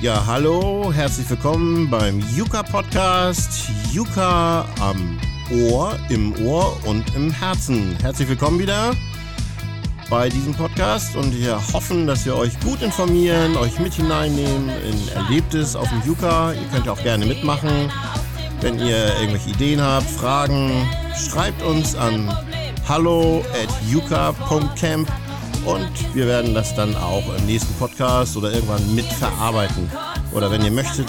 Ja, hallo, herzlich willkommen beim Yuka Podcast. Yuka am Ohr, im Ohr und im Herzen. Herzlich willkommen wieder bei diesem Podcast und wir hoffen, dass wir euch gut informieren, euch mit hineinnehmen in Erlebtes auf dem Yuka. Ihr könnt ja auch gerne mitmachen. Wenn ihr irgendwelche Ideen habt, Fragen, schreibt uns an hallo at yuka.camp und wir werden das dann auch im nächsten Podcast oder irgendwann mitverarbeiten. Oder wenn ihr möchtet,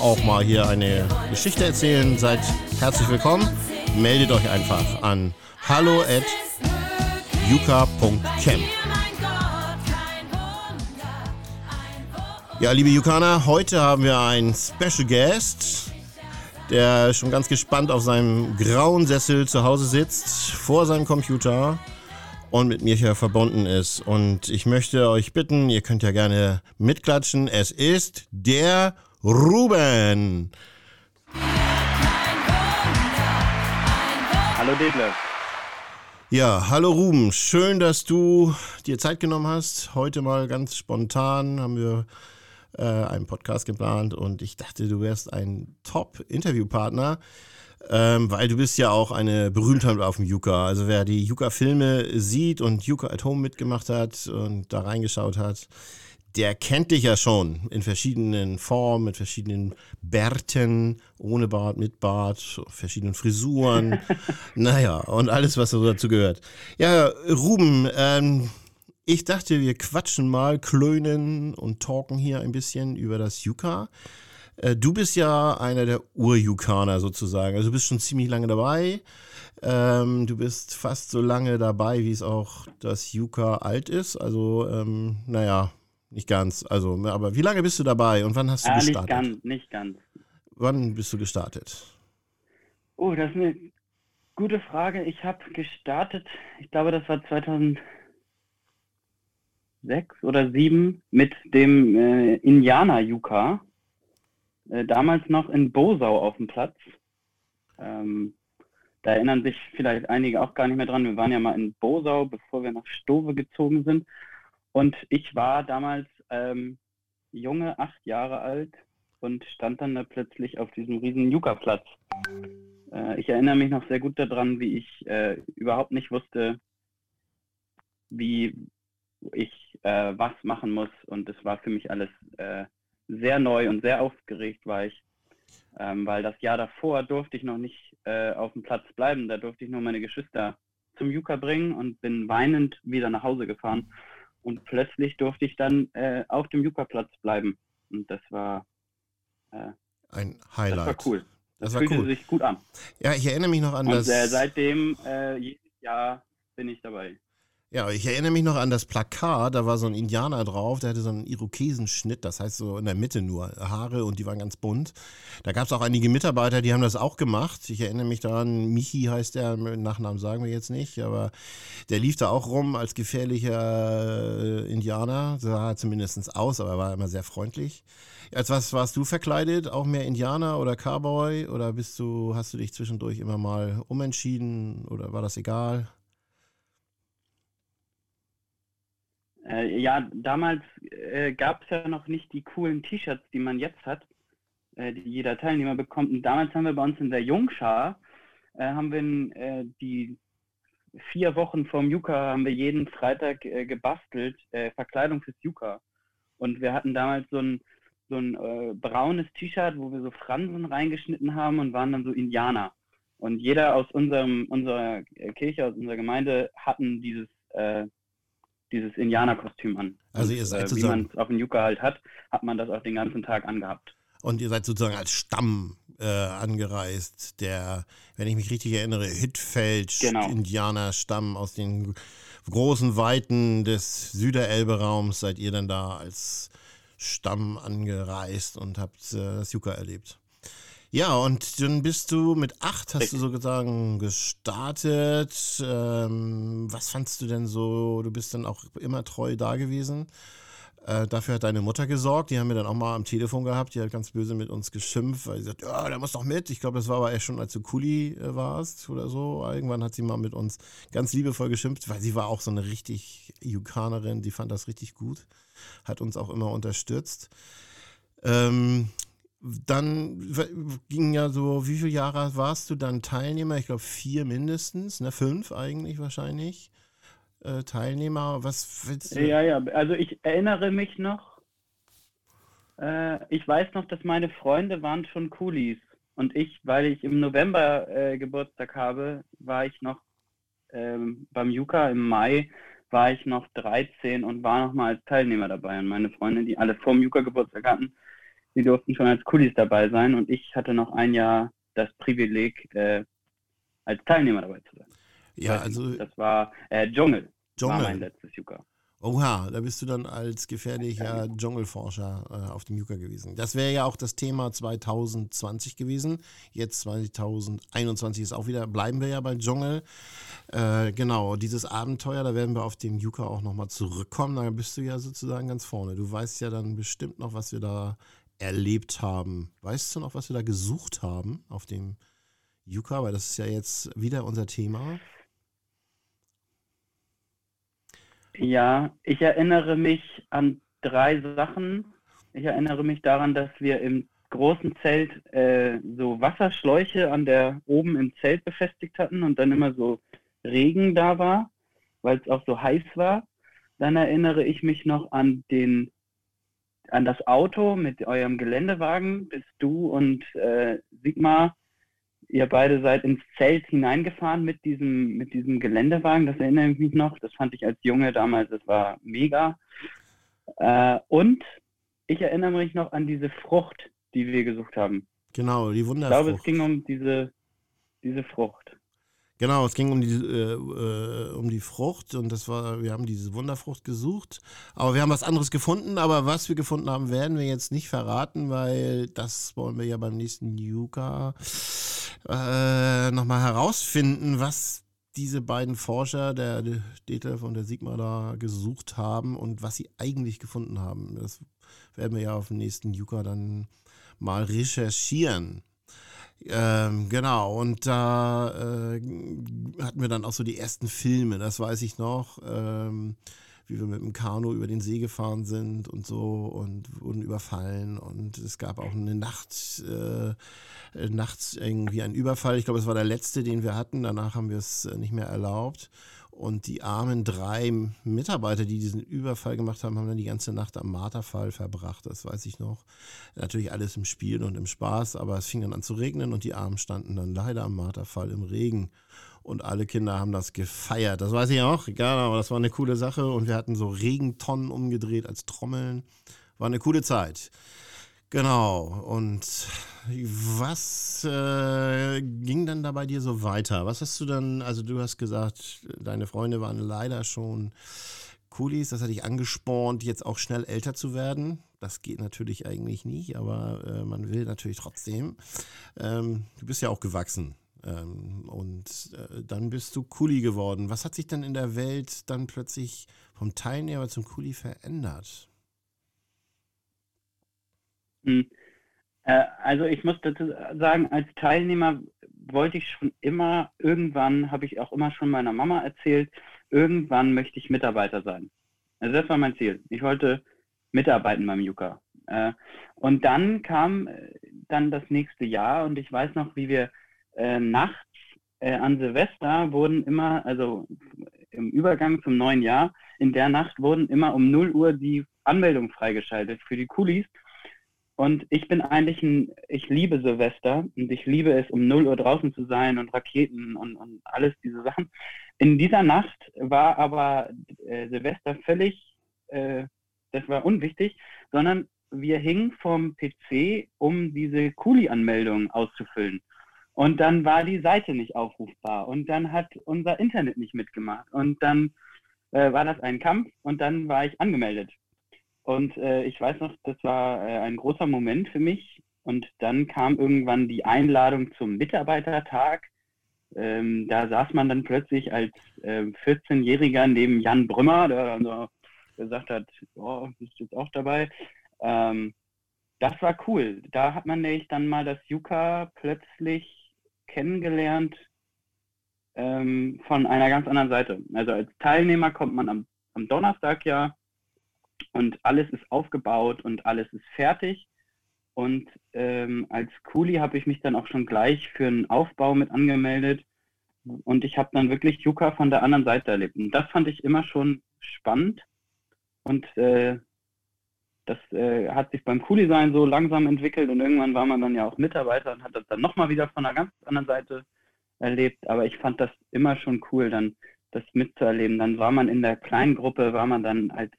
auch mal hier eine Geschichte erzählen, seid herzlich willkommen. Meldet euch einfach an hallo at. Ja, liebe Yukaner, heute haben wir einen Special Guest, der schon ganz gespannt auf seinem grauen Sessel zu Hause sitzt, vor seinem Computer und mit mir hier verbunden ist. Und ich möchte euch bitten, ihr könnt ja gerne mitklatschen. Es ist der Ruben. Hallo Detlef. Ja, hallo Ruben. Schön, dass du dir Zeit genommen hast. Heute mal ganz spontan haben wir äh, einen Podcast geplant und ich dachte, du wärst ein Top-Interviewpartner. Ähm, weil du bist ja auch eine Berühmtheit auf dem Yuka. Also wer die Yuka-Filme sieht und Yuka at Home mitgemacht hat und da reingeschaut hat, der kennt dich ja schon in verschiedenen Formen, mit verschiedenen Bärten, ohne Bart, mit Bart, verschiedenen Frisuren. naja, und alles, was dazu gehört. Ja, Ruben, ähm, ich dachte, wir quatschen mal, klönen und talken hier ein bisschen über das Yuka. Äh, du bist ja einer der Urjukaner sozusagen. Also du bist schon ziemlich lange dabei. Ähm, du bist fast so lange dabei, wie es auch das Yuka alt ist. Also, ähm, naja, nicht ganz. Also, aber wie lange bist du dabei und wann hast du ah, gestartet? Nicht ganz, nicht ganz. Wann bist du gestartet? Oh, das ist eine gute Frage. Ich habe gestartet, ich glaube, das war 2006 oder 2007 mit dem äh, Indianer-Yuka. Äh, damals noch in Bosau auf dem Platz. Ähm, da erinnern sich vielleicht einige auch gar nicht mehr dran. Wir waren ja mal in Bosau, bevor wir nach Stove gezogen sind. Und ich war damals ähm, junge, acht Jahre alt und stand dann da plötzlich auf diesem riesen Yucca-Platz. Äh, ich erinnere mich noch sehr gut daran, wie ich äh, überhaupt nicht wusste, wie ich äh, was machen muss. Und es war für mich alles äh, sehr neu und sehr aufgeregt war ich, ähm, weil das Jahr davor durfte ich noch nicht äh, auf dem Platz bleiben. Da durfte ich nur meine Geschwister zum Yuka bringen und bin weinend wieder nach Hause gefahren. Und plötzlich durfte ich dann äh, auf dem Yuka-Platz bleiben. Und das war äh, ein Highlight. Das war cool. Das, das war fühlte cool. sich gut an. Ja, ich erinnere mich noch an und, das. Äh, seitdem, äh, jedes Jahr bin ich dabei. Ja, ich erinnere mich noch an das Plakat, da war so ein Indianer drauf, der hatte so einen Irokesenschnitt, das heißt so in der Mitte nur Haare und die waren ganz bunt. Da gab es auch einige Mitarbeiter, die haben das auch gemacht. Ich erinnere mich daran, Michi heißt der, Nachnamen sagen wir jetzt nicht, aber der lief da auch rum als gefährlicher äh, Indianer, sah zumindest aus, aber er war immer sehr freundlich. Als was warst du verkleidet? Auch mehr Indianer oder Cowboy? Oder bist du, hast du dich zwischendurch immer mal umentschieden oder war das egal? Äh, ja, damals äh, gab es ja noch nicht die coolen T-Shirts, die man jetzt hat, äh, die jeder Teilnehmer bekommt. Und damals haben wir bei uns in der Jungschar, äh, haben wir äh, die vier Wochen vorm Yuka, haben wir jeden Freitag äh, gebastelt, Verkleidung fürs Yuka. Und wir hatten damals so ein, so ein braunes T-Shirt, wo wir so Fransen reingeschnitten haben und waren dann so Indianer. Und jeder aus unserem, unserer Kirche, aus unserer Gemeinde hatten dieses dieses Indianerkostüm an. Also ihr seid und, äh, Wie man es auf dem Yucca halt hat, hat man das auch den ganzen Tag angehabt. Und ihr seid sozusagen als Stamm äh, angereist, der, wenn ich mich richtig erinnere, Hittfeld, genau. Indianerstamm aus den großen Weiten des Süderelbe-Raums, seid ihr dann da als Stamm angereist und habt äh, das Yucca erlebt. Ja, und dann bist du mit acht, hast du sozusagen gestartet. Ähm, was fandst du denn so? Du bist dann auch immer treu da gewesen. Äh, dafür hat deine Mutter gesorgt. Die haben wir dann auch mal am Telefon gehabt. Die hat ganz böse mit uns geschimpft, weil sie sagt, ja, der muss doch mit. Ich glaube, das war aber erst schon, als du Kuli äh, warst oder so. Irgendwann hat sie mal mit uns ganz liebevoll geschimpft, weil sie war auch so eine richtig Yukanerin. Die fand das richtig gut. Hat uns auch immer unterstützt. Ähm, dann ging ja so, wie viele Jahre warst du dann Teilnehmer? Ich glaube vier mindestens, ne? Fünf eigentlich wahrscheinlich. Äh, Teilnehmer. Was willst du? Ja, ja, also ich erinnere mich noch, äh, ich weiß noch, dass meine Freunde waren schon Coolies. Und ich, weil ich im November äh, Geburtstag habe, war ich noch ähm, beim Juka im Mai war ich noch 13 und war noch mal als Teilnehmer dabei. Und meine Freunde, die alle vor dem Juka Geburtstag hatten, die durften schon als Coolies dabei sein. Und ich hatte noch ein Jahr das Privileg, äh, als Teilnehmer dabei zu sein. Ja, also. Das war äh, Dschungel. Dschungel. War mein letztes Juka. Oha, da bist du dann als gefährlicher Dschungelforscher äh, auf dem Yucca gewesen. Das wäre ja auch das Thema 2020 gewesen. Jetzt 2021 ist auch wieder, bleiben wir ja bei Dschungel. Äh, genau, dieses Abenteuer, da werden wir auf dem Yucca auch nochmal zurückkommen. Da bist du ja sozusagen ganz vorne. Du weißt ja dann bestimmt noch, was wir da erlebt haben. Weißt du noch, was wir da gesucht haben auf dem Yucca? Weil das ist ja jetzt wieder unser Thema. Ja, ich erinnere mich an drei Sachen. Ich erinnere mich daran, dass wir im großen Zelt äh, so Wasserschläuche an der oben im Zelt befestigt hatten und dann immer so Regen da war, weil es auch so heiß war. Dann erinnere ich mich noch an den an das Auto mit eurem Geländewagen, bist du und äh, Sigmar ihr beide seid ins Zelt hineingefahren mit diesem, mit diesem Geländewagen, das erinnere ich mich noch. Das fand ich als Junge damals, das war mega. Äh, und ich erinnere mich noch an diese Frucht, die wir gesucht haben. Genau, die Wunderfrucht. Ich glaube, es ging um diese, diese Frucht. Genau, es ging um die, äh, äh, um die Frucht und das war, wir haben diese Wunderfrucht gesucht, aber wir haben was anderes gefunden, aber was wir gefunden haben, werden wir jetzt nicht verraten, weil das wollen wir ja beim nächsten Yuka äh, nochmal herausfinden, was diese beiden Forscher, der Detlef und der Sigmar da gesucht haben und was sie eigentlich gefunden haben. Das werden wir ja auf dem nächsten Yuka dann mal recherchieren. Ähm, genau, und da äh, hatten wir dann auch so die ersten Filme, das weiß ich noch, ähm, wie wir mit dem Kanu über den See gefahren sind und so und wurden überfallen und es gab auch eine Nacht, äh, nachts irgendwie einen Überfall. Ich glaube, es war der letzte, den wir hatten. Danach haben wir es nicht mehr erlaubt. Und die armen drei Mitarbeiter, die diesen Überfall gemacht haben, haben dann die ganze Nacht am Marterfall verbracht. Das weiß ich noch. Natürlich alles im Spiel und im Spaß, aber es fing dann an zu regnen und die Armen standen dann leider am Marterfall im Regen. Und alle Kinder haben das gefeiert. Das weiß ich auch. Egal, aber das war eine coole Sache. Und wir hatten so Regentonnen umgedreht als Trommeln. War eine coole Zeit. Genau. Und was äh, ging dann da bei dir so weiter? Was hast du dann, also du hast gesagt, deine Freunde waren leider schon Coolies, das hat dich angespornt, jetzt auch schnell älter zu werden. Das geht natürlich eigentlich nicht, aber äh, man will natürlich trotzdem. Ähm, du bist ja auch gewachsen. Ähm, und äh, dann bist du Kuli geworden. Was hat sich denn in der Welt dann plötzlich vom Teilnehmer zum Kuli verändert? Hm. Äh, also ich muss dazu sagen, als Teilnehmer wollte ich schon immer, irgendwann habe ich auch immer schon meiner Mama erzählt, irgendwann möchte ich Mitarbeiter sein. Also das war mein Ziel. Ich wollte mitarbeiten beim Yuka. Äh, und dann kam dann das nächste Jahr und ich weiß noch, wie wir nachts an Silvester wurden immer, also im Übergang zum neuen Jahr, in der Nacht wurden immer um 0 Uhr die Anmeldungen freigeschaltet für die Coolies und ich bin eigentlich ein, ich liebe Silvester und ich liebe es, um 0 Uhr draußen zu sein und Raketen und, und alles diese Sachen. In dieser Nacht war aber äh, Silvester völlig, äh, das war unwichtig, sondern wir hingen vom PC, um diese Kuli-Anmeldung auszufüllen. Und dann war die Seite nicht aufrufbar und dann hat unser Internet nicht mitgemacht und dann äh, war das ein Kampf und dann war ich angemeldet. Und äh, ich weiß noch, das war äh, ein großer Moment für mich. Und dann kam irgendwann die Einladung zum Mitarbeitertag. Ähm, da saß man dann plötzlich als äh, 14-Jähriger neben Jan Brümmer, der dann gesagt hat, oh, bist jetzt auch dabei. Ähm, das war cool. Da hat man nämlich dann mal das Yuka plötzlich kennengelernt ähm, von einer ganz anderen Seite. Also als Teilnehmer kommt man am, am Donnerstag ja und alles ist aufgebaut und alles ist fertig. Und ähm, als Kuli habe ich mich dann auch schon gleich für einen Aufbau mit angemeldet. Und ich habe dann wirklich Yuka von der anderen Seite erlebt. Und das fand ich immer schon spannend. Und äh, das äh, hat sich beim Q-Design so langsam entwickelt und irgendwann war man dann ja auch Mitarbeiter und hat das dann nochmal wieder von einer ganz anderen Seite erlebt. Aber ich fand das immer schon cool, dann das mitzuerleben. Dann war man in der kleinen Gruppe, war man dann als,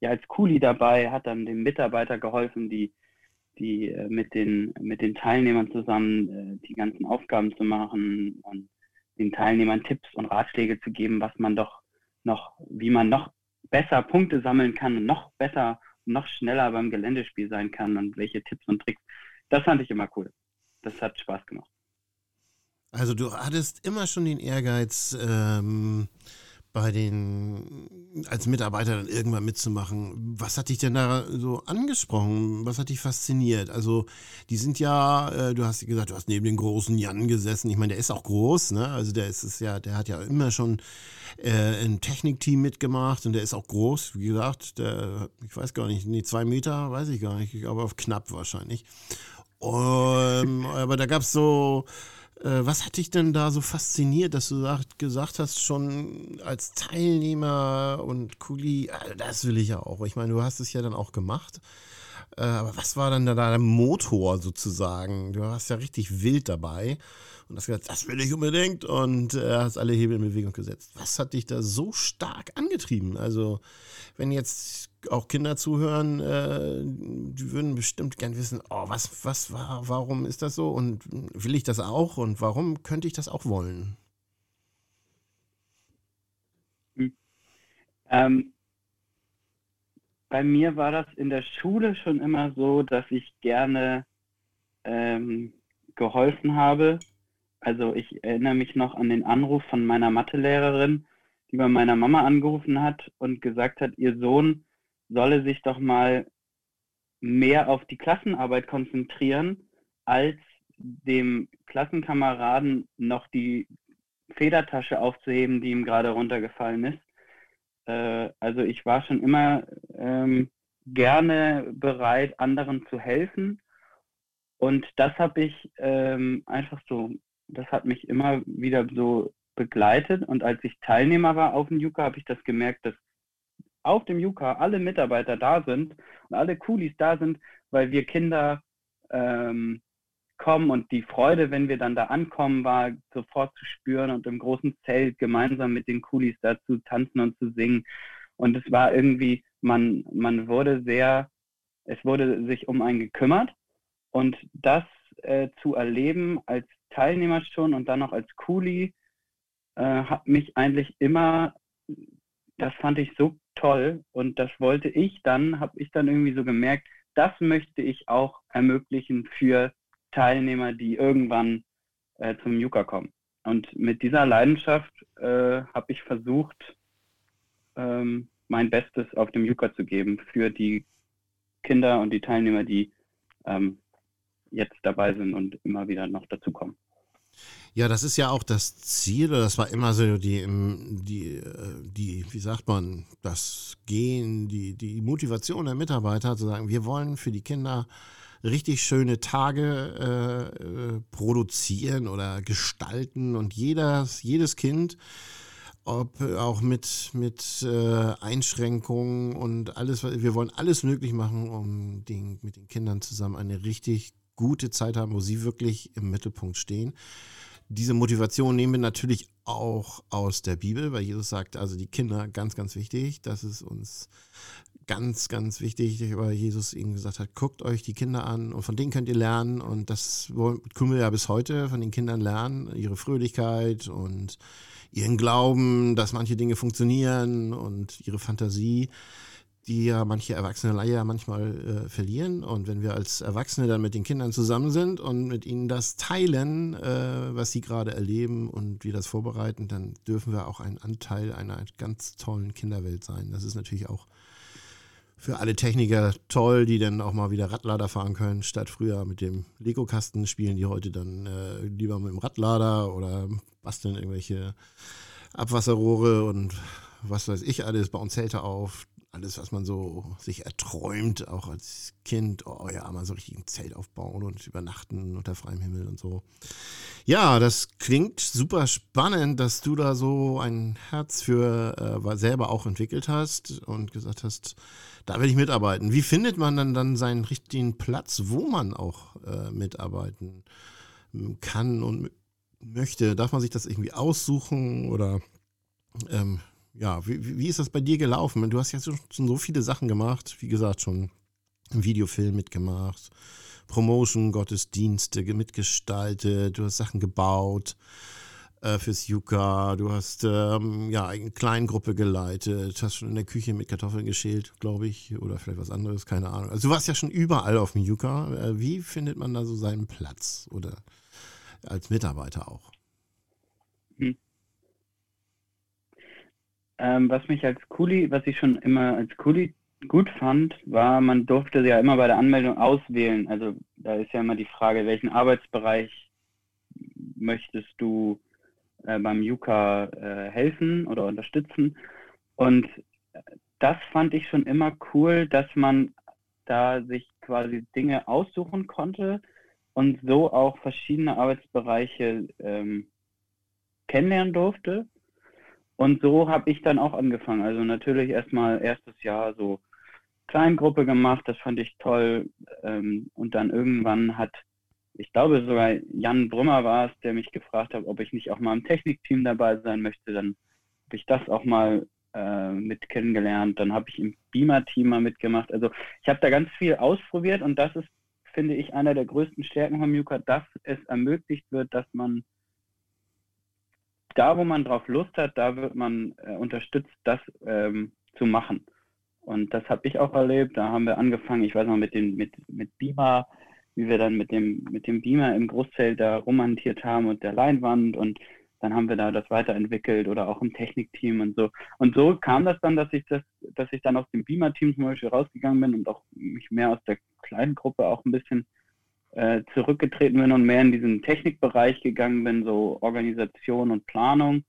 ja, als Kuli dabei, hat dann dem Mitarbeiter geholfen, die, die äh, mit, den, mit den Teilnehmern zusammen äh, die ganzen Aufgaben zu machen und den Teilnehmern Tipps und Ratschläge zu geben, was man doch noch, wie man noch besser Punkte sammeln kann und noch besser, noch schneller beim Geländespiel sein kann und welche Tipps und Tricks. Das fand ich immer cool. Das hat Spaß gemacht. Also du hattest immer schon den Ehrgeiz, ähm, bei den, als Mitarbeiter dann irgendwann mitzumachen. Was hat dich denn da so angesprochen? Was hat dich fasziniert? Also, die sind ja, äh, du hast gesagt, du hast neben den großen Jan gesessen. Ich meine, der ist auch groß, ne? Also, der ist es ja, der hat ja immer schon äh, im Technikteam mitgemacht und der ist auch groß. Wie gesagt, der, ich weiß gar nicht, nee, zwei Meter, weiß ich gar nicht, ich glaube auf knapp wahrscheinlich. Um, aber da gab es so, was hat dich denn da so fasziniert, dass du sagt, gesagt hast, schon als Teilnehmer und Kuli, äh, das will ich ja auch. Ich meine, du hast es ja dann auch gemacht. Äh, aber was war dann da der Motor sozusagen? Du warst ja richtig wild dabei und hast gesagt, das will ich unbedingt und äh, hast alle Hebel in Bewegung gesetzt. Was hat dich da so stark angetrieben? Also, wenn jetzt auch Kinder zuhören, äh, die würden bestimmt gern wissen, oh, was, was war, warum ist das so und will ich das auch und warum könnte ich das auch wollen? Hm. Ähm, bei mir war das in der Schule schon immer so, dass ich gerne ähm, geholfen habe. Also ich erinnere mich noch an den Anruf von meiner Mathelehrerin, die bei meiner Mama angerufen hat und gesagt hat, ihr Sohn solle sich doch mal mehr auf die Klassenarbeit konzentrieren, als dem Klassenkameraden noch die Federtasche aufzuheben, die ihm gerade runtergefallen ist. Äh, also ich war schon immer ähm, gerne bereit, anderen zu helfen. Und das habe ich ähm, einfach so, das hat mich immer wieder so begleitet. Und als ich Teilnehmer war auf dem Yuka, habe ich das gemerkt, dass auf dem Yuka alle Mitarbeiter da sind und alle Coolies da sind, weil wir Kinder ähm, kommen und die Freude, wenn wir dann da ankommen, war sofort zu spüren und im großen Zelt gemeinsam mit den Coolies da zu tanzen und zu singen. Und es war irgendwie, man, man wurde sehr, es wurde sich um einen gekümmert und das äh, zu erleben als Teilnehmer schon und dann noch als Coolie äh, hat mich eigentlich immer, das fand ich so toll und das wollte ich dann, habe ich dann irgendwie so gemerkt, das möchte ich auch ermöglichen für Teilnehmer, die irgendwann äh, zum Yuka kommen. Und mit dieser Leidenschaft äh, habe ich versucht, ähm, mein Bestes auf dem Yuka zu geben für die Kinder und die Teilnehmer, die ähm, jetzt dabei sind und immer wieder noch dazukommen. Ja, das ist ja auch das Ziel, das war immer so die, die, die, wie sagt man, das Gehen, die, die Motivation der Mitarbeiter zu sagen, wir wollen für die Kinder richtig schöne Tage äh, produzieren oder gestalten. Und jedes, jedes Kind, ob auch mit, mit äh, Einschränkungen und alles, wir wollen alles möglich machen, um den, mit den Kindern zusammen eine richtig gute Zeit haben, wo sie wirklich im Mittelpunkt stehen. Diese Motivation nehmen wir natürlich auch aus der Bibel, weil Jesus sagt, also die Kinder, ganz, ganz wichtig, das ist uns ganz, ganz wichtig, weil Jesus ihnen gesagt hat, guckt euch die Kinder an und von denen könnt ihr lernen und das können wir ja bis heute von den Kindern lernen, ihre Fröhlichkeit und ihren Glauben, dass manche Dinge funktionieren und ihre Fantasie die ja manche Erwachsene leider manchmal äh, verlieren. Und wenn wir als Erwachsene dann mit den Kindern zusammen sind und mit ihnen das teilen, äh, was sie gerade erleben und wir das vorbereiten, dann dürfen wir auch ein Anteil einer ganz tollen Kinderwelt sein. Das ist natürlich auch für alle Techniker toll, die dann auch mal wieder Radlader fahren können, statt früher mit dem Lego-Kasten spielen die heute dann äh, lieber mit dem Radlader oder basteln irgendwelche Abwasserrohre und was weiß ich alles, bauen Zelte auf alles, was man so sich erträumt, auch als Kind, oh ja, mal so richtig ein Zelt aufbauen und übernachten unter freiem Himmel und so. Ja, das klingt super spannend, dass du da so ein Herz für äh, selber auch entwickelt hast und gesagt hast, da will ich mitarbeiten. Wie findet man dann, dann seinen richtigen Platz, wo man auch äh, mitarbeiten kann und möchte? Darf man sich das irgendwie aussuchen oder ähm, ja, wie, wie ist das bei dir gelaufen? Du hast ja schon so viele Sachen gemacht, wie gesagt, schon einen Videofilm mitgemacht, Promotion, Gottesdienste mitgestaltet, du hast Sachen gebaut äh, fürs Yuka, du hast ähm, ja eine Kleingruppe geleitet, hast schon in der Küche mit Kartoffeln geschält, glaube ich, oder vielleicht was anderes, keine Ahnung. Also du warst ja schon überall auf dem Yuka. Äh, wie findet man da so seinen Platz oder als Mitarbeiter auch? Hm. Ähm, was mich als Kuli, was ich schon immer als Kuli gut fand, war, man durfte ja immer bei der Anmeldung auswählen. Also da ist ja immer die Frage, welchen Arbeitsbereich möchtest du äh, beim Yuka äh, helfen oder unterstützen. Und das fand ich schon immer cool, dass man da sich quasi Dinge aussuchen konnte und so auch verschiedene Arbeitsbereiche ähm, kennenlernen durfte. Und so habe ich dann auch angefangen. Also natürlich erstmal erstes Jahr so Kleingruppe gemacht, das fand ich toll. Ähm, und dann irgendwann hat, ich glaube sogar Jan Brümmer war es, der mich gefragt hat, ob ich nicht auch mal im Technikteam dabei sein möchte. Dann habe ich das auch mal äh, mit kennengelernt. Dann habe ich im Beamer-Team mal mitgemacht. Also ich habe da ganz viel ausprobiert und das ist, finde ich, einer der größten Stärken von Muka, dass es ermöglicht wird, dass man da, wo man drauf Lust hat, da wird man äh, unterstützt, das ähm, zu machen. Und das habe ich auch erlebt. Da haben wir angefangen, ich weiß noch, mit dem, mit, mit Beamer, wie wir dann mit dem, mit dem Beamer im Großzelt da romantiert haben und der Leinwand und dann haben wir da das weiterentwickelt oder auch im Technikteam und so. Und so kam das dann, dass ich das, dass ich dann aus dem Beamer-Team zum Beispiel rausgegangen bin und auch mich mehr aus der kleinen Gruppe auch ein bisschen äh, zurückgetreten bin und mehr in diesen Technikbereich gegangen bin, so Organisation und Planung.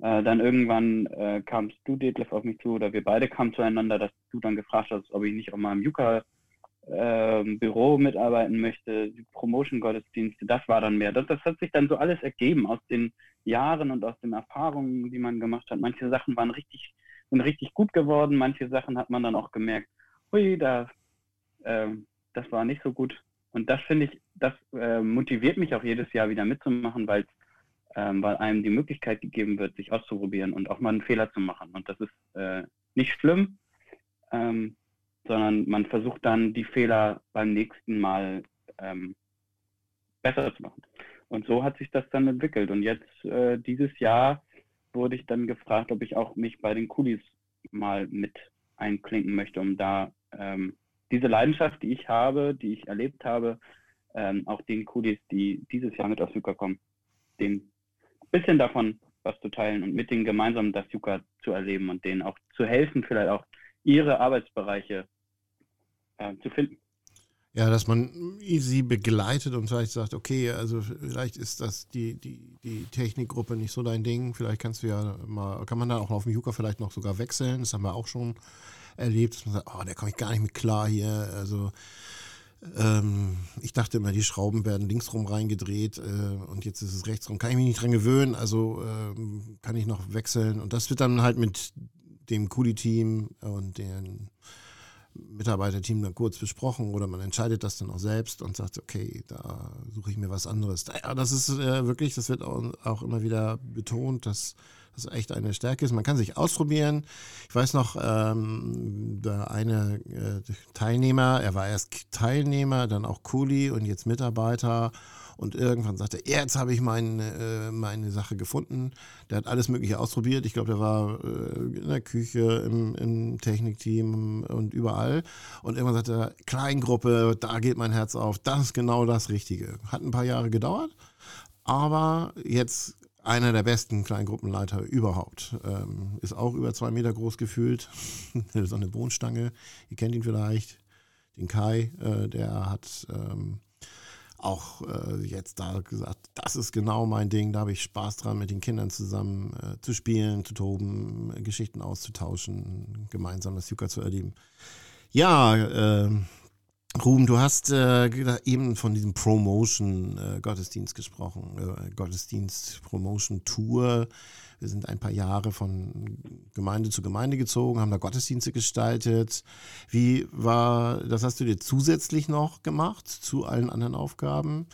Äh, dann irgendwann äh, kamst du, Detlef, auf mich zu oder wir beide kamen zueinander, dass du dann gefragt hast, ob ich nicht auch mal im Yuka äh, Büro mitarbeiten möchte, die Promotion-Gottesdienste, das war dann mehr. Das, das hat sich dann so alles ergeben aus den Jahren und aus den Erfahrungen, die man gemacht hat. Manche Sachen waren richtig, sind richtig gut geworden, manche Sachen hat man dann auch gemerkt, hui, da, äh, das war nicht so gut. Und das finde ich, das äh, motiviert mich auch jedes Jahr wieder mitzumachen, weil ähm, weil einem die Möglichkeit gegeben wird, sich auszuprobieren und auch mal einen Fehler zu machen. Und das ist äh, nicht schlimm, ähm, sondern man versucht dann die Fehler beim nächsten Mal ähm, besser zu machen. Und so hat sich das dann entwickelt. Und jetzt äh, dieses Jahr wurde ich dann gefragt, ob ich auch mich bei den Kulis mal mit einklinken möchte, um da ähm, diese Leidenschaft, die ich habe, die ich erlebt habe, ähm, auch den Kudis, die dieses Jahr mit aus Yucca kommen, den bisschen davon was zu teilen und mit denen gemeinsam das Yucca zu erleben und denen auch zu helfen, vielleicht auch ihre Arbeitsbereiche äh, zu finden. Ja, dass man sie begleitet und vielleicht sagt, okay, also vielleicht ist das die, die, die Technikgruppe nicht so dein Ding. Vielleicht kannst du ja mal, kann man da auch auf dem Yucca vielleicht noch sogar wechseln. Das haben wir auch schon erlebt, dass man sagt, oh, der komme ich gar nicht mit klar hier. Also ähm, ich dachte immer, die Schrauben werden linksrum reingedreht äh, und jetzt ist es rechtsrum. Kann ich mich nicht dran gewöhnen, also ähm, kann ich noch wechseln. Und das wird dann halt mit dem Kuli-Team und dem Mitarbeiterteam dann kurz besprochen oder man entscheidet das dann auch selbst und sagt, okay, da suche ich mir was anderes. Ja, das ist äh, wirklich, das wird auch, auch immer wieder betont, dass das echt eine Stärke ist. Man kann sich ausprobieren. Ich weiß noch, ähm, der eine äh, Teilnehmer, er war erst Teilnehmer, dann auch Kuli und jetzt Mitarbeiter. Und irgendwann sagte er, jetzt habe ich mein, äh, meine Sache gefunden. Der hat alles Mögliche ausprobiert. Ich glaube, der war äh, in der Küche, im, im, Technikteam und überall. Und irgendwann sagte er, Kleingruppe, da geht mein Herz auf. Das ist genau das Richtige. Hat ein paar Jahre gedauert. Aber jetzt einer der besten Kleingruppenleiter überhaupt. Ähm, ist auch über zwei Meter groß gefühlt. so eine Bohnenstange. Ihr kennt ihn vielleicht. Den Kai, äh, der hat ähm, auch äh, jetzt da gesagt, das ist genau mein Ding, da habe ich Spaß dran, mit den Kindern zusammen äh, zu spielen, zu toben, Geschichten auszutauschen, gemeinsam das Yucca zu erleben. Ja, äh, Ruben, du hast äh, eben von diesem Promotion-Gottesdienst äh, gesprochen, äh, Gottesdienst-Promotion-Tour. Wir sind ein paar Jahre von Gemeinde zu Gemeinde gezogen, haben da Gottesdienste gestaltet. Wie war, das hast du dir zusätzlich noch gemacht zu allen anderen Aufgaben?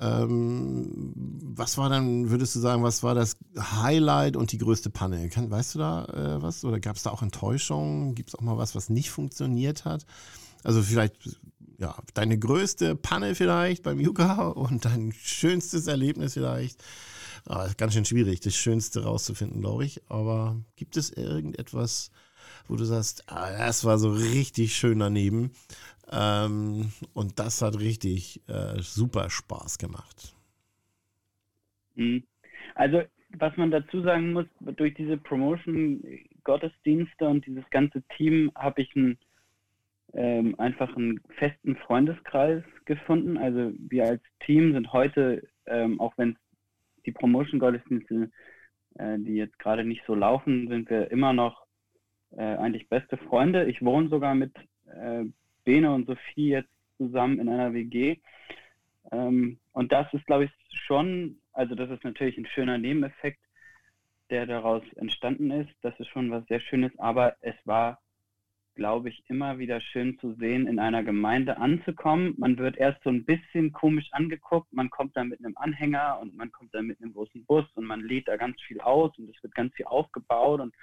Ähm, was war dann, würdest du sagen, was war das Highlight und die größte Panne? Kann, weißt du da äh, was? Oder gab es da auch Enttäuschungen? Gibt es auch mal was, was nicht funktioniert hat? Also vielleicht, ja, deine größte Panne vielleicht beim Yuga und dein schönstes Erlebnis vielleicht. Ah, ganz schön schwierig, das Schönste rauszufinden, glaube ich. Aber gibt es irgendetwas, wo du sagst, ah, das war so richtig schön daneben ähm, und das hat richtig äh, super Spaß gemacht? Mhm. Also, was man dazu sagen muss, durch diese Promotion-Gottesdienste und dieses ganze Team habe ich einen, ähm, einfach einen festen Freundeskreis gefunden. Also wir als Team sind heute, ähm, auch wenn die Promotion-Gottesdienste, äh, die jetzt gerade nicht so laufen, sind wir immer noch äh, eigentlich beste Freunde. Ich wohne sogar mit äh, Bene und Sophie jetzt zusammen in einer WG. Ähm, und das ist, glaube ich, schon, also das ist natürlich ein schöner Nebeneffekt, der daraus entstanden ist. Das ist schon was sehr Schönes, aber es war glaube ich, immer wieder schön zu sehen, in einer Gemeinde anzukommen. Man wird erst so ein bisschen komisch angeguckt, man kommt da mit einem Anhänger und man kommt da mit einem großen Bus und man lädt da ganz viel aus und es wird ganz viel aufgebaut und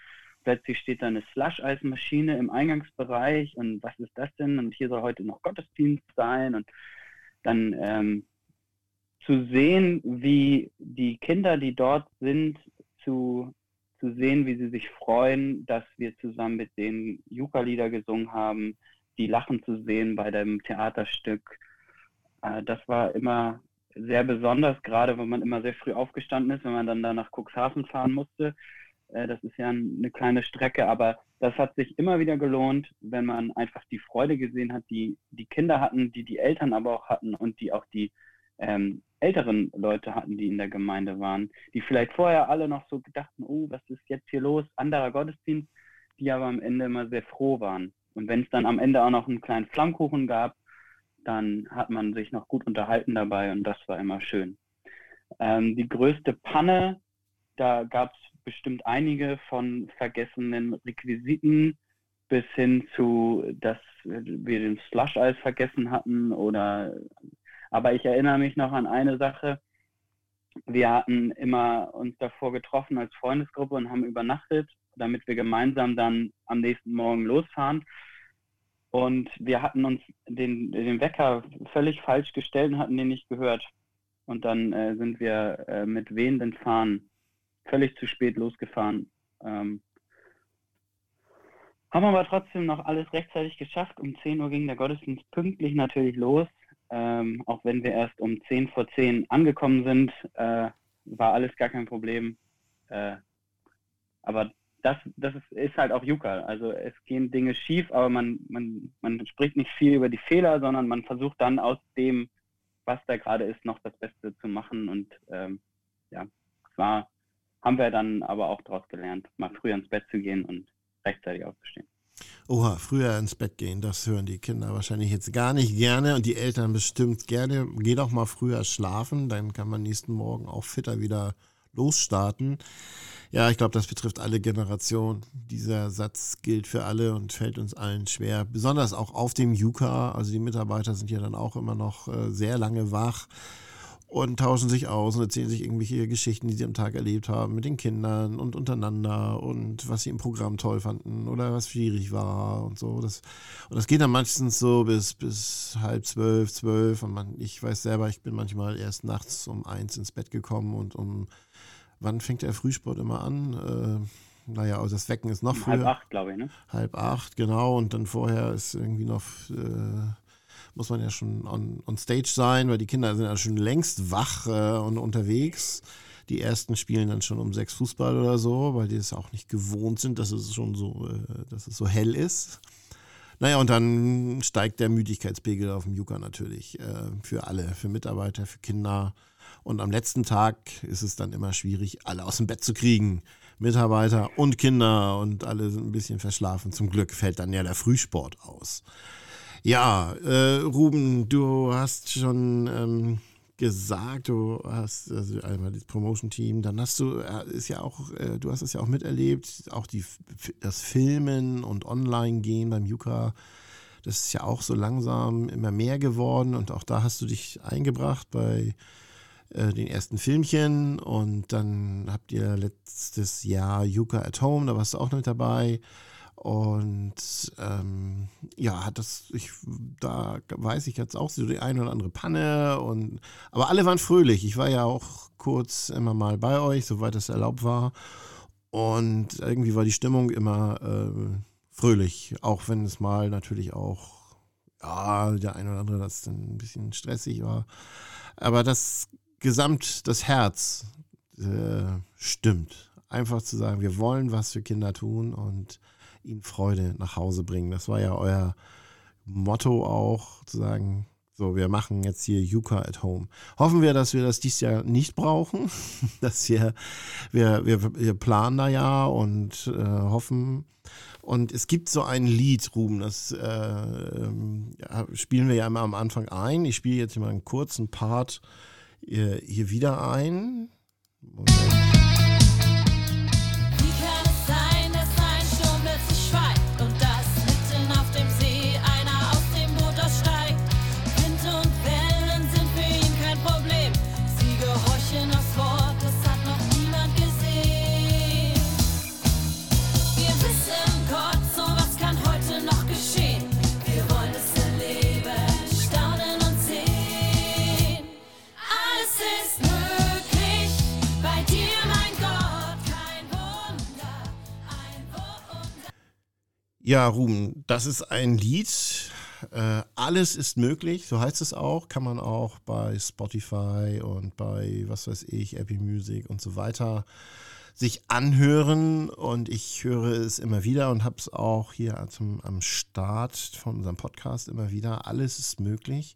plötzlich steht da eine Slush-Eismaschine im Eingangsbereich und was ist das denn? Und hier soll heute noch Gottesdienst sein und dann ähm, zu sehen, wie die Kinder, die dort sind, zu zu sehen, wie sie sich freuen, dass wir zusammen mit denen Yuka-Lieder gesungen haben, die lachen zu sehen bei dem Theaterstück. Äh, das war immer sehr besonders, gerade wenn man immer sehr früh aufgestanden ist, wenn man dann da nach Cuxhaven fahren musste. Äh, das ist ja eine kleine Strecke, aber das hat sich immer wieder gelohnt, wenn man einfach die Freude gesehen hat, die die Kinder hatten, die die Eltern aber auch hatten und die auch die ähm, älteren Leute hatten, die in der Gemeinde waren, die vielleicht vorher alle noch so gedachten, oh, was ist jetzt hier los, anderer Gottesdienst, die aber am Ende immer sehr froh waren. Und wenn es dann am Ende auch noch einen kleinen Flammkuchen gab, dann hat man sich noch gut unterhalten dabei und das war immer schön. Ähm, die größte Panne, da gab es bestimmt einige von vergessenen Requisiten bis hin zu, dass wir den Slush-Eis vergessen hatten oder aber ich erinnere mich noch an eine Sache. Wir hatten immer uns davor getroffen als Freundesgruppe und haben übernachtet, damit wir gemeinsam dann am nächsten Morgen losfahren. Und wir hatten uns den, den Wecker völlig falsch gestellt und hatten den nicht gehört. Und dann äh, sind wir äh, mit wehenden Fahnen völlig zu spät losgefahren. Ähm, haben aber trotzdem noch alles rechtzeitig geschafft. Um 10 Uhr ging der Gottesdienst pünktlich natürlich los. Ähm, auch wenn wir erst um 10 vor 10 angekommen sind, äh, war alles gar kein Problem. Äh, aber das, das ist, halt auch Yuka. Also es gehen Dinge schief, aber man, man, man spricht nicht viel über die Fehler, sondern man versucht dann aus dem, was da gerade ist, noch das Beste zu machen. Und ähm, ja, zwar haben wir dann aber auch daraus gelernt, mal früher ins Bett zu gehen und rechtzeitig aufzustehen. Oha, früher ins Bett gehen, das hören die Kinder wahrscheinlich jetzt gar nicht gerne und die Eltern bestimmt gerne. Geh doch mal früher schlafen, dann kann man nächsten Morgen auch fitter wieder losstarten. Ja, ich glaube, das betrifft alle Generationen. Dieser Satz gilt für alle und fällt uns allen schwer. Besonders auch auf dem Yuka. Also die Mitarbeiter sind ja dann auch immer noch äh, sehr lange wach und tauschen sich aus und erzählen sich irgendwelche Geschichten, die sie am Tag erlebt haben mit den Kindern und untereinander und was sie im Programm toll fanden oder was schwierig war und so. Das, und das geht dann meistens so bis, bis halb zwölf, zwölf und man, ich weiß selber, ich bin manchmal erst nachts um eins ins Bett gekommen und um, wann fängt der Frühsport immer an? Äh, naja, also das Wecken ist noch früher. Halb acht, glaube ich, ne? Halb acht, genau. Und dann vorher ist irgendwie noch äh, muss man ja schon on, on stage sein, weil die Kinder sind ja schon längst wach äh, und unterwegs. Die ersten spielen dann schon um sechs Fußball oder so, weil die es auch nicht gewohnt sind, dass es schon so, äh, dass es so hell ist. Naja, und dann steigt der Müdigkeitspegel auf dem Yucca natürlich äh, für alle, für Mitarbeiter, für Kinder. Und am letzten Tag ist es dann immer schwierig, alle aus dem Bett zu kriegen. Mitarbeiter und Kinder und alle sind ein bisschen verschlafen. Zum Glück fällt dann ja der Frühsport aus. Ja, äh, Ruben, du hast schon ähm, gesagt, du hast also einmal das Promotion-Team, dann hast du, äh, ist ja auch, äh, du hast es ja auch miterlebt, auch die, das Filmen und Online-Gehen beim Yuka, das ist ja auch so langsam immer mehr geworden und auch da hast du dich eingebracht bei äh, den ersten Filmchen und dann habt ihr letztes Jahr Yuka at Home, da warst du auch noch mit dabei. Und ähm, ja, hat das, ich, da weiß ich jetzt auch so die eine oder andere Panne und aber alle waren fröhlich. Ich war ja auch kurz immer mal bei euch, soweit es erlaubt war. Und irgendwie war die Stimmung immer äh, fröhlich, auch wenn es mal natürlich auch, ja, der eine oder andere das dann ein bisschen stressig war. Aber das Gesamt, das Herz äh, stimmt. Einfach zu sagen, wir wollen was für Kinder tun und ihnen Freude nach Hause bringen. Das war ja euer Motto auch, zu sagen, so, wir machen jetzt hier Yuka at Home. Hoffen wir, dass wir das dieses Jahr nicht brauchen. dass wir, wir, wir, wir planen da ja und äh, hoffen. Und es gibt so ein Lied, Ruben, das äh, ja, spielen wir ja immer am Anfang ein. Ich spiele jetzt mal einen kurzen Part hier, äh, hier wieder ein. Moment. Ja, Ruben, das ist ein Lied. Äh, alles ist möglich, so heißt es auch. Kann man auch bei Spotify und bei, was weiß ich, Apple Music und so weiter sich anhören. Und ich höre es immer wieder und habe es auch hier zum, am Start von unserem Podcast immer wieder. Alles ist möglich.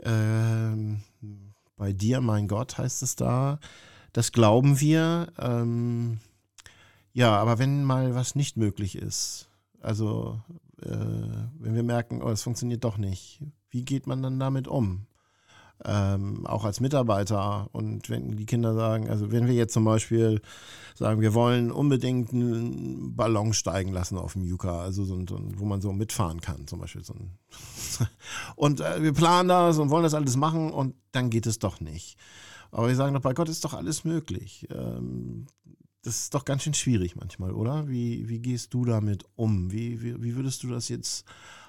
Ähm, bei dir, mein Gott, heißt es da. Das glauben wir. Ähm, ja, aber wenn mal was nicht möglich ist, also äh, wenn wir merken, oh, es funktioniert doch nicht, wie geht man dann damit um? Ähm, auch als Mitarbeiter und wenn die Kinder sagen, also wenn wir jetzt zum Beispiel sagen, wir wollen unbedingt einen Ballon steigen lassen auf dem Yuka, also so, so, wo man so mitfahren kann, zum Beispiel so ein und äh, wir planen das und wollen das alles machen und dann geht es doch nicht. Aber wir sagen doch, bei Gott ist doch alles möglich. Ähm, das ist doch ganz schön schwierig manchmal, oder? Wie, wie gehst du damit um? Wie, wie, wie würdest du das jetzt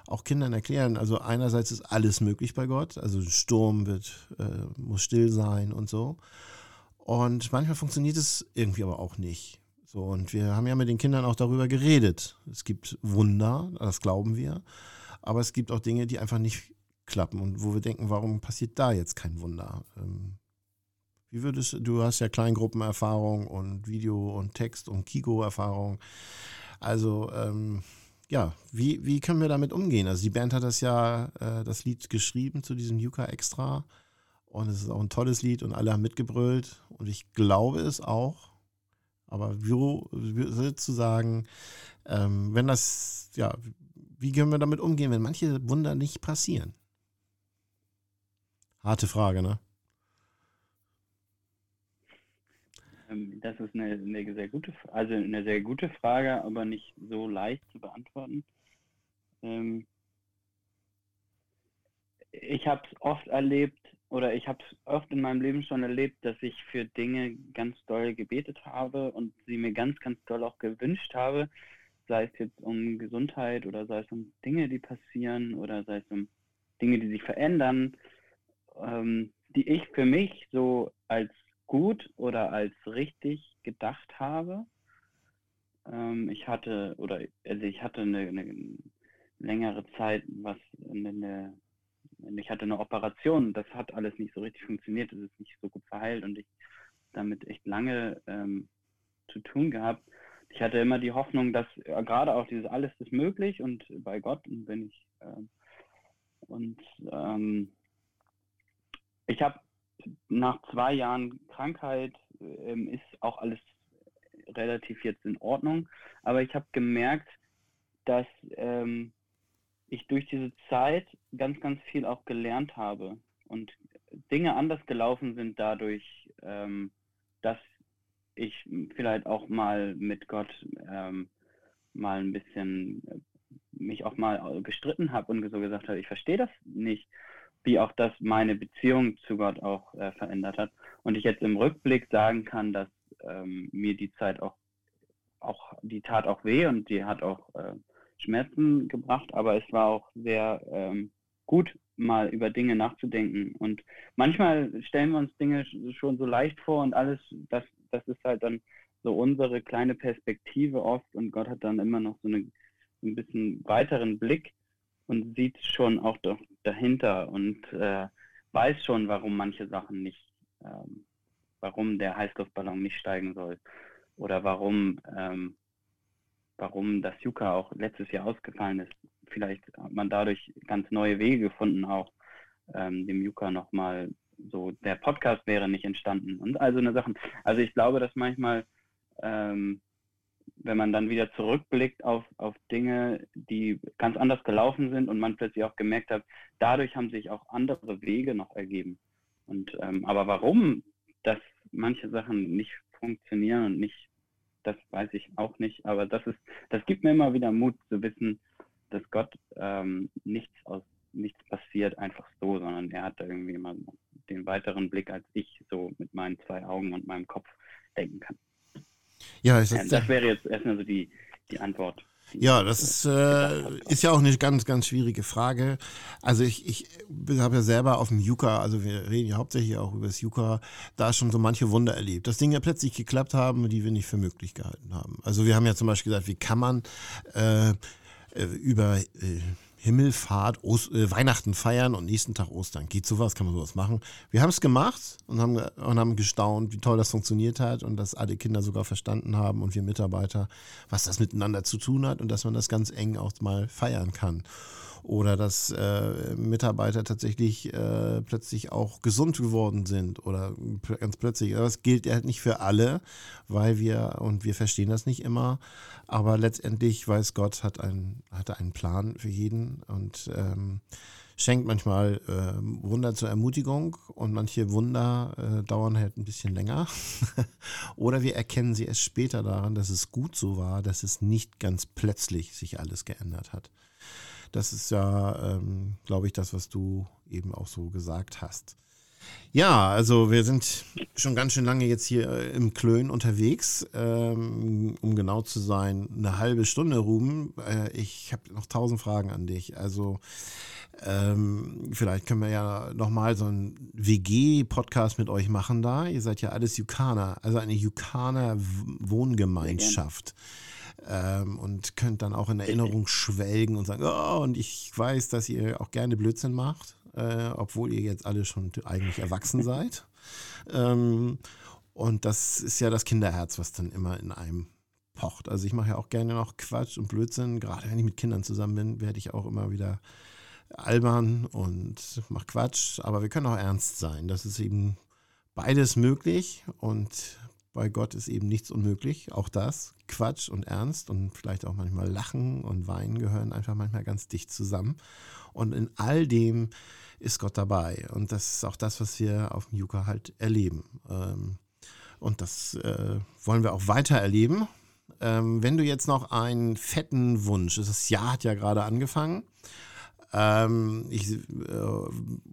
auch Kindern erklären? Also einerseits ist alles möglich bei Gott, also Sturm wird, äh, muss still sein und so. Und manchmal funktioniert es irgendwie aber auch nicht. So, und wir haben ja mit den Kindern auch darüber geredet. Es gibt Wunder, das glauben wir. Aber es gibt auch Dinge, die einfach nicht klappen und wo wir denken, warum passiert da jetzt kein Wunder? Ähm, wie würdest du, hast ja Kleingruppenerfahrung und Video und Text und Kiko-Erfahrung. Also, ähm, ja, wie, wie können wir damit umgehen? Also die Band hat das ja, äh, das Lied geschrieben zu diesem Yuka Extra. Und es ist auch ein tolles Lied und alle haben mitgebrüllt. Und ich glaube es auch. Aber wie zu sagen, ähm, wenn das, ja, wie können wir damit umgehen, wenn manche Wunder nicht passieren? Harte Frage, ne? Ähm, das ist eine, eine, sehr gute, also eine sehr gute Frage, aber nicht so leicht zu beantworten. Ähm, ich habe es oft erlebt oder ich habe es oft in meinem Leben schon erlebt, dass ich für Dinge ganz doll gebetet habe und sie mir ganz, ganz doll auch gewünscht habe, sei es jetzt um Gesundheit oder sei es um Dinge, die passieren oder sei es um Dinge, die sich verändern, ähm, die ich für mich so als gut oder als richtig gedacht habe. Ähm, ich hatte, oder also ich hatte eine, eine längere Zeit was eine, ich hatte eine Operation, das hat alles nicht so richtig funktioniert, es ist nicht so gut verheilt und ich damit echt lange ähm, zu tun gehabt. ich hatte immer die Hoffnung, dass äh, gerade auch dieses alles ist möglich und bei Gott bin ich äh, und ähm, ich habe nach zwei Jahren Krankheit ähm, ist auch alles relativ jetzt in Ordnung, aber ich habe gemerkt, dass ähm, ich durch diese Zeit ganz, ganz viel auch gelernt habe. Und Dinge anders gelaufen sind dadurch, ähm, dass ich vielleicht auch mal mit Gott ähm, mal ein bisschen äh, mich auch mal gestritten habe und so gesagt habe, ich verstehe das nicht, wie auch das meine Beziehung zu Gott auch äh, verändert hat. Und ich jetzt im Rückblick sagen kann, dass ähm, mir die Zeit auch, auch, die tat auch weh und die hat auch äh, Schmerzen gebracht, aber es war auch sehr ähm, gut, mal über Dinge nachzudenken. Und manchmal stellen wir uns Dinge schon so leicht vor und alles, das, das ist halt dann so unsere kleine Perspektive oft und Gott hat dann immer noch so eine, ein bisschen weiteren Blick und sieht schon auch doch dahinter und äh, weiß schon, warum manche Sachen nicht, ähm, warum der Heißluftballon nicht steigen soll oder warum ähm, warum das Yuka auch letztes Jahr ausgefallen ist. Vielleicht hat man dadurch ganz neue Wege gefunden, auch ähm, dem Yuka nochmal so, der Podcast wäre nicht entstanden und all so eine Sachen. Also ich glaube, dass manchmal, ähm, wenn man dann wieder zurückblickt auf, auf Dinge, die ganz anders gelaufen sind und man plötzlich auch gemerkt hat, dadurch haben sich auch andere Wege noch ergeben. Und ähm, aber warum, dass manche Sachen nicht funktionieren und nicht das weiß ich auch nicht, aber das ist, das gibt mir immer wieder Mut zu wissen, dass Gott ähm, nichts aus nichts passiert einfach so, sondern er hat da irgendwie immer den weiteren Blick, als ich so mit meinen zwei Augen und meinem Kopf denken kann. Ja, das, das wäre jetzt erstmal so die, die Antwort. Ja, das ist, äh, ist ja auch eine ganz, ganz schwierige Frage. Also ich, ich habe ja selber auf dem Yuka, also wir reden ja hauptsächlich auch über das Yuka, da schon so manche Wunder erlebt, dass Dinge plötzlich geklappt haben, die wir nicht für möglich gehalten haben. Also wir haben ja zum Beispiel gesagt, wie kann man äh, äh über äh, Himmelfahrt, Ost, äh, Weihnachten feiern und nächsten Tag Ostern. Geht sowas, kann man sowas machen. Wir haben es gemacht und haben, und haben gestaunt, wie toll das funktioniert hat und dass alle Kinder sogar verstanden haben und wir Mitarbeiter, was das miteinander zu tun hat und dass man das ganz eng auch mal feiern kann oder dass äh, Mitarbeiter tatsächlich äh, plötzlich auch gesund geworden sind oder ganz plötzlich. Aber das gilt halt nicht für alle, weil wir, und wir verstehen das nicht immer, aber letztendlich weiß Gott, hat, ein, hat einen Plan für jeden und ähm, schenkt manchmal äh, Wunder zur Ermutigung und manche Wunder äh, dauern halt ein bisschen länger. Oder wir erkennen sie erst später daran, dass es gut so war, dass es nicht ganz plötzlich sich alles geändert hat. Das ist ja, ähm, glaube ich, das, was du eben auch so gesagt hast. Ja, also wir sind schon ganz schön lange jetzt hier äh, im Klön unterwegs. Ähm, um genau zu sein, eine halbe Stunde, Ruben. Äh, ich habe noch tausend Fragen an dich. Also ähm, vielleicht können wir ja nochmal so einen WG-Podcast mit euch machen da. Ihr seid ja alles Yukaner, also eine Yukaner Wohngemeinschaft ähm, und könnt dann auch in Erinnerung schwelgen und sagen, oh, und ich weiß, dass ihr auch gerne Blödsinn macht, äh, obwohl ihr jetzt alle schon eigentlich erwachsen seid. Ähm, und das ist ja das Kinderherz, was dann immer in einem pocht. Also ich mache ja auch gerne noch Quatsch und Blödsinn. Gerade wenn ich mit Kindern zusammen bin, werde ich auch immer wieder albern und mache Quatsch. Aber wir können auch ernst sein. Das ist eben beides möglich und bei Gott ist eben nichts unmöglich. Auch das, Quatsch und Ernst und vielleicht auch manchmal Lachen und Weinen gehören einfach manchmal ganz dicht zusammen. Und in all dem ist Gott dabei. Und das ist auch das, was wir auf dem Yuka halt erleben. Ähm, und das äh, wollen wir auch weiter erleben. Ähm, wenn du jetzt noch einen fetten Wunsch, das Jahr hat ja gerade angefangen, ähm, ich, äh,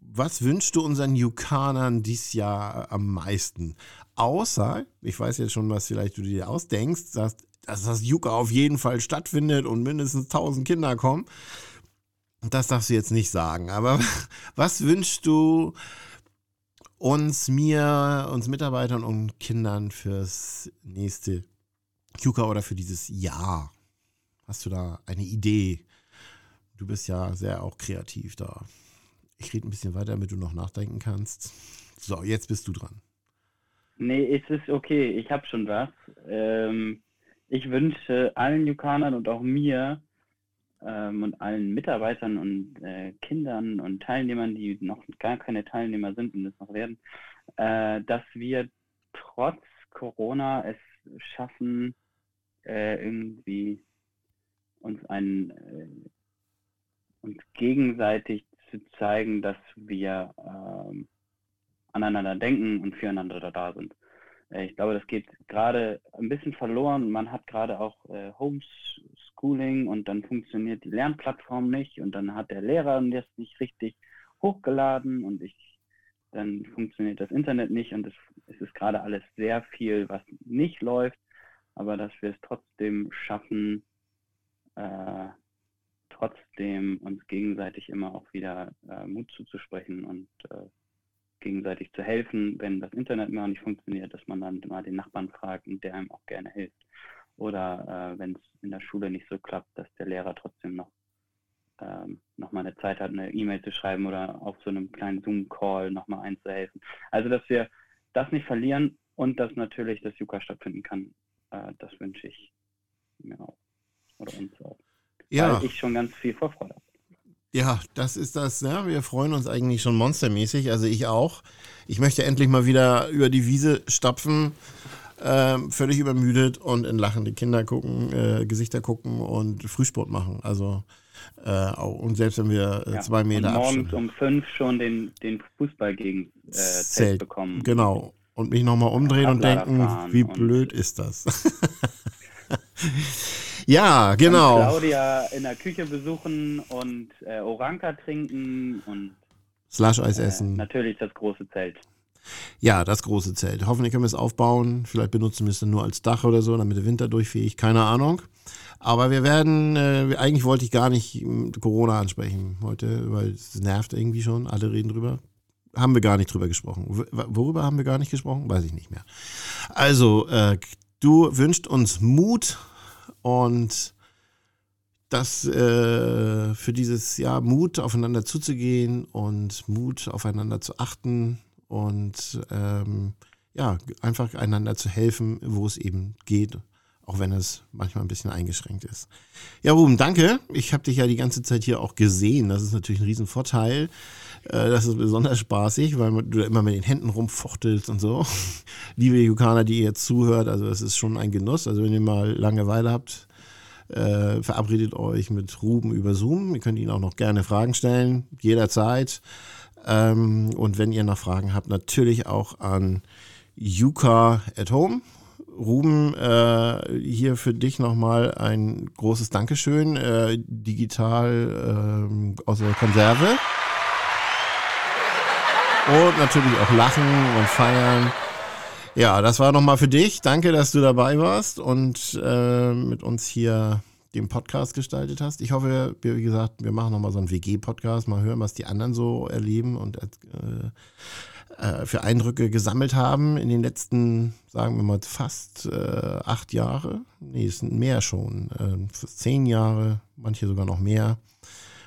was wünschst du unseren Yukanern dieses Jahr am meisten? Außer, ich weiß jetzt schon, was vielleicht du dir ausdenkst, dass, dass das Yuka auf jeden Fall stattfindet und mindestens 1000 Kinder kommen. Das darfst du jetzt nicht sagen. Aber was wünschst du uns, mir, uns Mitarbeitern und Kindern fürs nächste Yuka oder für dieses Jahr? Hast du da eine Idee? Du bist ja sehr auch kreativ da. Ich rede ein bisschen weiter, damit du noch nachdenken kannst. So, jetzt bist du dran. Nee, es ist okay. Ich habe schon was. Ähm, ich wünsche allen Yukanern und auch mir ähm, und allen Mitarbeitern und äh, Kindern und Teilnehmern, die noch gar keine Teilnehmer sind und es noch werden, äh, dass wir trotz Corona es schaffen, äh, irgendwie uns ein, äh, uns gegenseitig zu zeigen, dass wir ähm, aneinander denken und füreinander da sind. Äh, ich glaube, das geht gerade ein bisschen verloren. Man hat gerade auch äh, Homeschooling und dann funktioniert die Lernplattform nicht und dann hat der Lehrer das nicht richtig hochgeladen und ich dann funktioniert das Internet nicht und es, es ist gerade alles sehr viel, was nicht läuft, aber dass wir es trotzdem schaffen, äh, trotzdem uns gegenseitig immer auch wieder äh, Mut zuzusprechen und äh, gegenseitig zu helfen, wenn das Internet mal nicht funktioniert, dass man dann mal den Nachbarn fragt und der einem auch gerne hilft. Oder äh, wenn es in der Schule nicht so klappt, dass der Lehrer trotzdem noch, ähm, noch mal eine Zeit hat, eine E-Mail zu schreiben oder auf so einem kleinen Zoom-Call nochmal einzuhelfen. Also, dass wir das nicht verlieren und dass natürlich das Yuka stattfinden kann, äh, das wünsche ich mir auch. Oder uns auch. Ja. Weil ich schon ganz viel Vorfreude habe. Ja, das ist das. Ja, wir freuen uns eigentlich schon monstermäßig. Also ich auch. Ich möchte endlich mal wieder über die Wiese stapfen, äh, völlig übermüdet und in lachende Kinder gucken, äh, Gesichter gucken und Frühsport machen. Also äh, auch, und selbst wenn wir äh, ja, zwei Meter und morgens um fünf schon den, den Fußball gegen äh, Zelt bekommen. Genau. Und mich nochmal umdrehen und denken, wie blöd ist das? Ja, genau. Und Claudia in der Küche besuchen und äh, Oranka trinken und Slush-Eis äh, essen. Natürlich das große Zelt. Ja, das große Zelt. Hoffentlich können wir es aufbauen. Vielleicht benutzen wir es dann nur als Dach oder so, damit der Winter durchfähig. Keine Ahnung. Aber wir werden, äh, eigentlich wollte ich gar nicht hm, Corona ansprechen heute, weil es nervt irgendwie schon. Alle reden drüber. Haben wir gar nicht drüber gesprochen. Worüber haben wir gar nicht gesprochen? Weiß ich nicht mehr. Also, äh, du wünschst uns Mut und das äh, für dieses Jahr Mut aufeinander zuzugehen und Mut aufeinander zu achten und ähm, ja, einfach einander zu helfen, wo es eben geht, auch wenn es manchmal ein bisschen eingeschränkt ist. Ja, Ruben, danke. Ich habe dich ja die ganze Zeit hier auch gesehen. Das ist natürlich ein Riesenvorteil. Äh, das ist besonders spaßig, weil du immer mit den Händen rumfuchtelst und so. Liebe Yukaner, die ihr jetzt zuhört, also es ist schon ein Genuss. Also wenn ihr mal Langeweile habt, äh, verabredet euch mit Ruben über Zoom. Ihr könnt ihn auch noch gerne Fragen stellen, jederzeit. Ähm, und wenn ihr noch Fragen habt, natürlich auch an Yuka at Home. Ruben, äh, hier für dich nochmal ein großes Dankeschön. Äh, digital äh, aus der Konserve. Und natürlich auch lachen und feiern. Ja, das war nochmal für dich. Danke, dass du dabei warst und äh, mit uns hier den Podcast gestaltet hast. Ich hoffe, wie gesagt, wir machen nochmal so einen WG-Podcast, mal hören, was die anderen so erleben und äh, äh, für Eindrücke gesammelt haben in den letzten, sagen wir mal, fast äh, acht Jahre. Nee, es sind mehr schon. Äh, zehn Jahre, manche sogar noch mehr.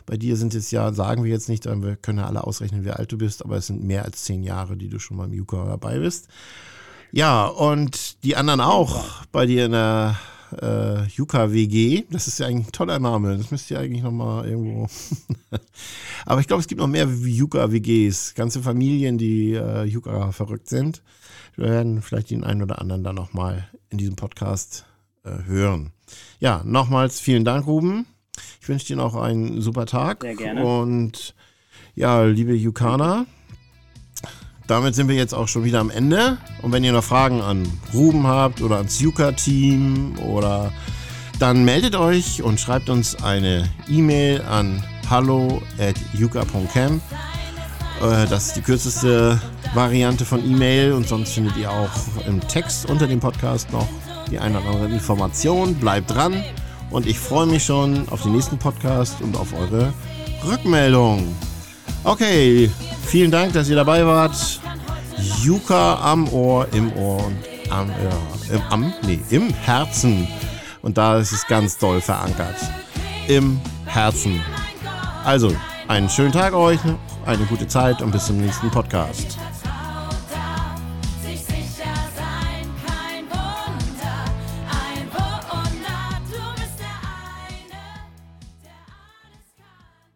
Bei dir sind es ja, sagen wir jetzt nicht, wir können ja alle ausrechnen, wie alt du bist, aber es sind mehr als zehn Jahre, die du schon beim Yuka dabei bist. Ja, und die anderen auch bei dir in der äh, Yuka WG. Das ist ja eigentlich ein toller Name. Das müsst ihr eigentlich nochmal irgendwo. Aber ich glaube, es gibt noch mehr Yuka WGs. Ganze Familien, die äh, Yuka verrückt sind. Wir werden vielleicht den einen oder anderen dann nochmal in diesem Podcast äh, hören. Ja, nochmals vielen Dank, Ruben. Ich wünsche dir noch einen super Tag. Sehr gerne. Und ja, liebe Yukana, damit sind wir jetzt auch schon wieder am Ende. Und wenn ihr noch Fragen an Ruben habt oder ans Yuka-Team oder dann meldet euch und schreibt uns eine E-Mail an hallo@yuka.camp. Äh, das ist die kürzeste Variante von E-Mail und sonst findet ihr auch im Text unter dem Podcast noch die eine oder andere Information. Bleibt dran und ich freue mich schon auf den nächsten Podcast und auf eure Rückmeldung. Okay, vielen Dank, dass ihr dabei wart. Yuka am Ohr, im Ohr und am, ja, im, am, nee, im Herzen. Und da ist es ganz doll verankert. Im Herzen. Also, einen schönen Tag euch, eine gute Zeit und bis zum nächsten Podcast.